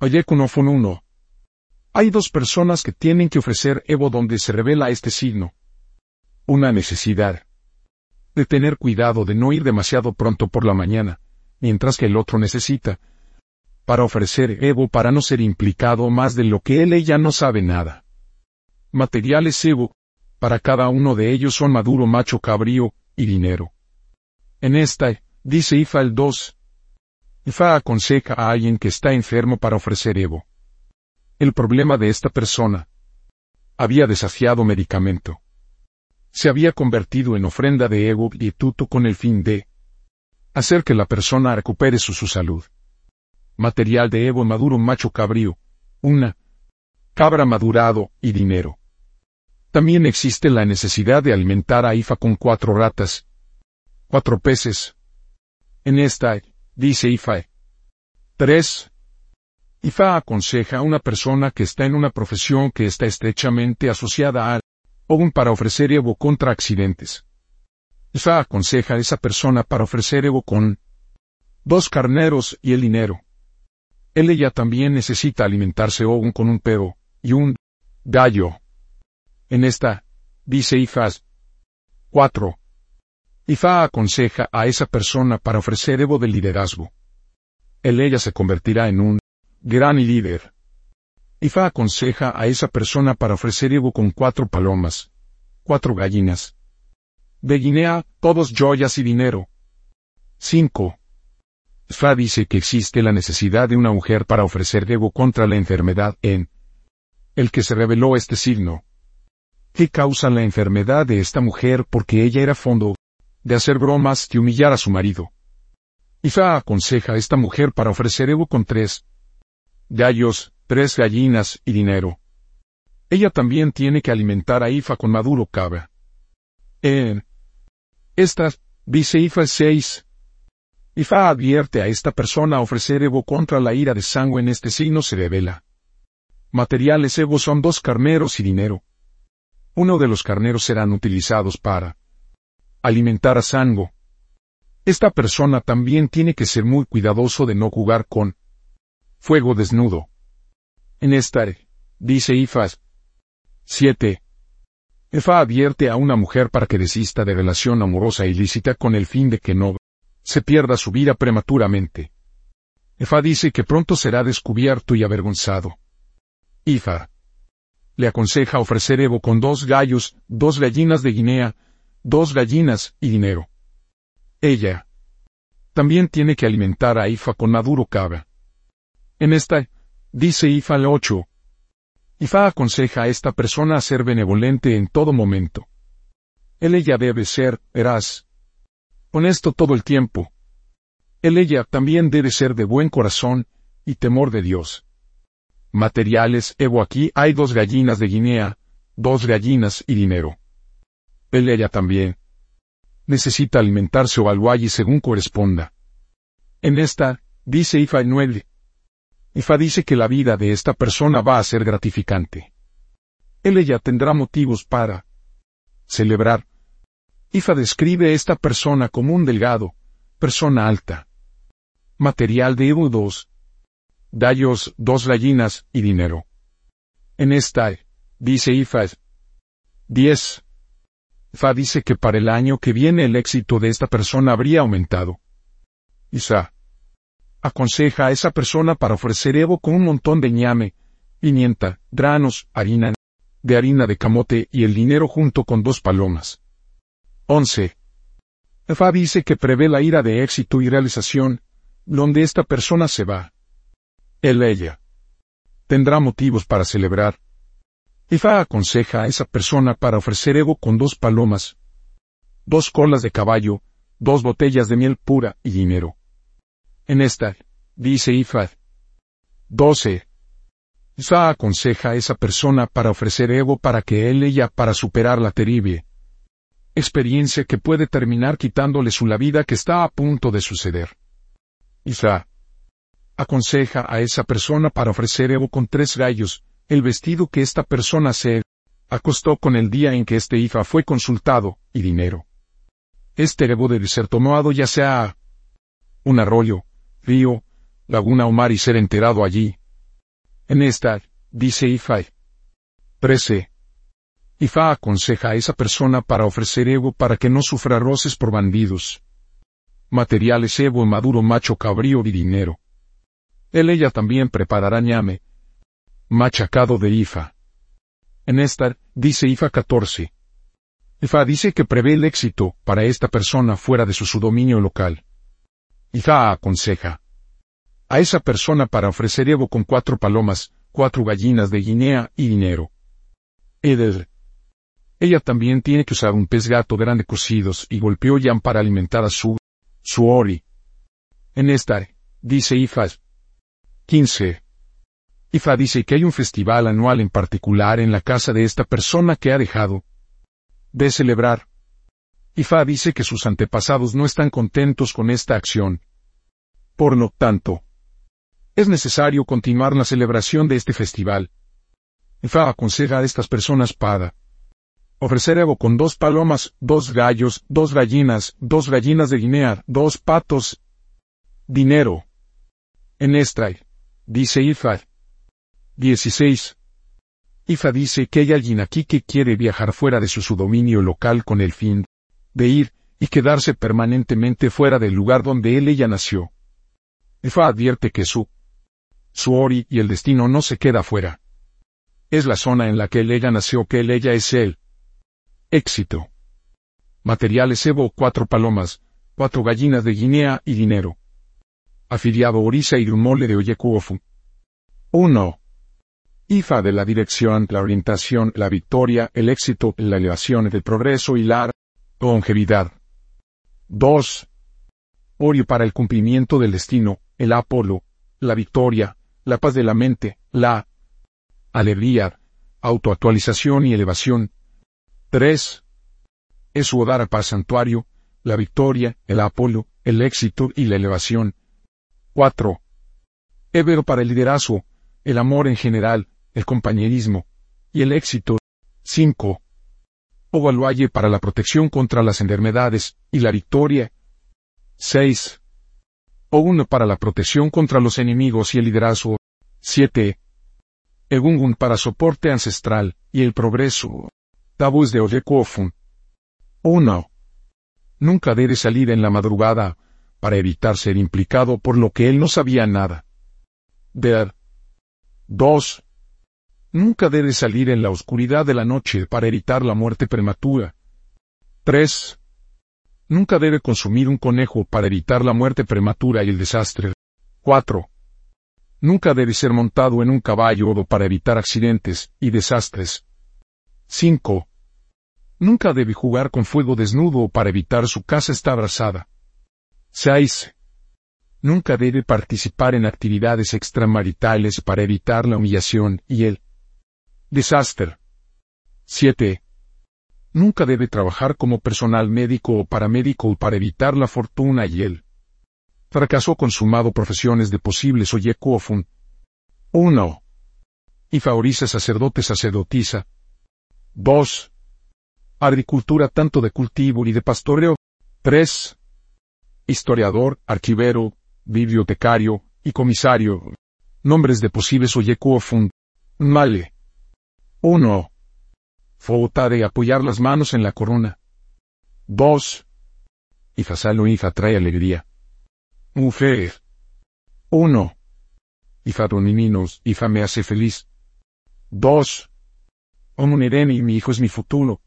Oyekunofon 1. Hay dos personas que tienen que ofrecer Evo donde se revela este signo. Una necesidad. De tener cuidado de no ir demasiado pronto por la mañana, mientras que el otro necesita. Para ofrecer Evo para no ser implicado más de lo que él ella no sabe nada. Materiales Evo. Para cada uno de ellos son maduro macho cabrío, y dinero. En esta, dice Ifa el 2. Ifa aconseja a alguien que está enfermo para ofrecer Evo. El problema de esta persona. Había desafiado medicamento. Se había convertido en ofrenda de ego y tuto con el fin de hacer que la persona recupere su, su salud. Material de Evo maduro macho cabrío. Una cabra madurado y dinero. También existe la necesidad de alimentar a Ifa con cuatro ratas, cuatro peces. En esta, dice Ifa. 3. IFA aconseja a una persona que está en una profesión que está estrechamente asociada al OGUN para ofrecer Evo contra accidentes. IFA aconseja a esa persona para ofrecer Evo con dos carneros y el dinero. Él ella también necesita alimentarse OGUN con un perro y un gallo. En esta, dice IFAS 4. IFA aconseja a esa persona para ofrecer Evo de liderazgo. Él ella se convertirá en un gran líder. Ifa aconseja a esa persona para ofrecer Evo con cuatro palomas, cuatro gallinas. De Guinea, todos joyas y dinero. 5. Ifa dice que existe la necesidad de una mujer para ofrecer Evo contra la enfermedad en el que se reveló este signo. ¿Qué causa la enfermedad de esta mujer porque ella era fondo de hacer bromas y humillar a su marido? Ifa aconseja a esta mujer para ofrecer Evo con tres gallos, tres gallinas y dinero. Ella también tiene que alimentar a Ifa con maduro cabra. En estas, dice Ifa 6. Ifa advierte a esta persona a ofrecer Evo contra la ira de sangre en este signo se revela. Materiales Evo son dos carneros y dinero. Uno de los carneros serán utilizados para alimentar a Sango. Esta persona también tiene que ser muy cuidadoso de no jugar con fuego desnudo. En esta, dice Ifas. 7. Efa advierte a una mujer para que desista de relación amorosa ilícita con el fin de que no se pierda su vida prematuramente. Efa dice que pronto será descubierto y avergonzado. Ifa le aconseja ofrecer Evo con dos gallos, dos gallinas de Guinea, dos gallinas y dinero. Ella también tiene que alimentar a Ifa con maduro cabra. En esta, dice Ifa el 8. Ifa aconseja a esta persona a ser benevolente en todo momento. Él ella debe ser, verás, honesto todo el tiempo. Él ella también debe ser de buen corazón y temor de Dios. Materiales, Evo aquí hay dos gallinas de Guinea, dos gallinas y dinero. Él ella también necesita alimentarse o algo según corresponda. En esta, dice Ifa el 9. Ifa dice que la vida de esta persona va a ser gratificante. Él ella tendrá motivos para celebrar. Ifa describe a esta persona como un delgado, persona alta. Material de Evo 2. Dallos, dos gallinas y dinero. En esta, dice Ifa 10. Ifa dice que para el año que viene el éxito de esta persona habría aumentado. Isa aconseja a esa persona para ofrecer Evo con un montón de ñame, pimienta, granos, harina, de harina de camote y el dinero junto con dos palomas. 11. Efa dice que prevé la ira de éxito y realización, donde esta persona se va. Él ella. Tendrá motivos para celebrar. Efa aconseja a esa persona para ofrecer Evo con dos palomas, dos colas de caballo, dos botellas de miel pura y dinero. En esta, dice Ifad. 12. Isa aconseja a esa persona para ofrecer Evo para que él ella para superar la terrible experiencia que puede terminar quitándole su la vida que está a punto de suceder. Isa aconseja a esa persona para ofrecer Evo con tres gallos, el vestido que esta persona se acostó con el día en que este Ifa fue consultado, y dinero. Este Evo debe ser tomado ya sea un arroyo, río, laguna o mar y ser enterado allí. En esta, dice Ifai. 13. Ifa aconseja a esa persona para ofrecer ego para que no sufra roces por bandidos. Materiales ego maduro macho cabrío y dinero. Él ella también preparará ñame. Machacado de Ifa. En esta, dice Ifa 14. Ifa dice que prevé el éxito para esta persona fuera de su, su dominio local. Ifa aconseja a esa persona para ofrecer ego con cuatro palomas, cuatro gallinas de Guinea y dinero. Eder. Ella también tiene que usar un pez gato grande cocidos y golpeó Yam para alimentar a su, su ori. En esta, dice Ifas. 15. Ifa dice que hay un festival anual en particular en la casa de esta persona que ha dejado de celebrar. Ifa dice que sus antepasados no están contentos con esta acción. Por lo tanto, es necesario continuar la celebración de este festival. Ifa aconseja a estas personas para ofrecer algo con dos palomas, dos gallos, dos gallinas, dos gallinas de Guinea, dos patos, dinero. En esta, dice Ifa. 16. Ifa dice que hay alguien aquí que quiere viajar fuera de su, su dominio local con el fin de ir y quedarse permanentemente fuera del lugar donde él ella nació. Ifa advierte que su, su ori y el destino no se queda fuera. Es la zona en la que él ella nació que él ella es él. Éxito. Materiales Evo cuatro palomas, cuatro gallinas de Guinea y dinero. Afiliado Orisa y un mole de Oyekuofu. 1. IFA de la dirección, la orientación, la victoria, el éxito, la elevación, el progreso y la longevidad. 2. Orio para el cumplimiento del destino, el Apolo, la victoria, la paz de la mente, la alegría, autoactualización y elevación. 3. Es Odara para santuario, la victoria, el Apolo, el éxito y la elevación. 4. Évero para el liderazgo, el amor en general, el compañerismo y el éxito. 5. Ovaluaye para la protección contra las enfermedades y la victoria. 6. O 1 para la protección contra los enemigos y el liderazgo. 7. Egungun para soporte ancestral y el progreso. Tabús de Ojekofun. 1. Nunca debe salir en la madrugada, para evitar ser implicado por lo que él no sabía nada. Ver. 2. Nunca debe salir en la oscuridad de la noche para evitar la muerte prematura. 3. Nunca debe consumir un conejo para evitar la muerte prematura y el desastre. 4. Nunca debe ser montado en un caballo o para evitar accidentes y desastres. 5. Nunca debe jugar con fuego desnudo para evitar su casa está abrasada. 6. Nunca debe participar en actividades extramaritales para evitar la humillación y el Desastre. 7. Nunca debe trabajar como personal médico o paramédico para evitar la fortuna y el fracaso consumado profesiones de posibles oyekuofun. 1. Y favoriza sacerdote sacerdotisa. 2. Agricultura tanto de cultivo y de pastoreo. 3. Historiador, archivero, bibliotecario y comisario. Nombres de posibles oyekuofun. Male. 1. Fota de apoyar las manos en la corona. 2. Ifa salo Ifa trae alegría. Mujer. 1. Ifa donininos, Ifa me hace feliz. 2. y mi hijo es mi futuro.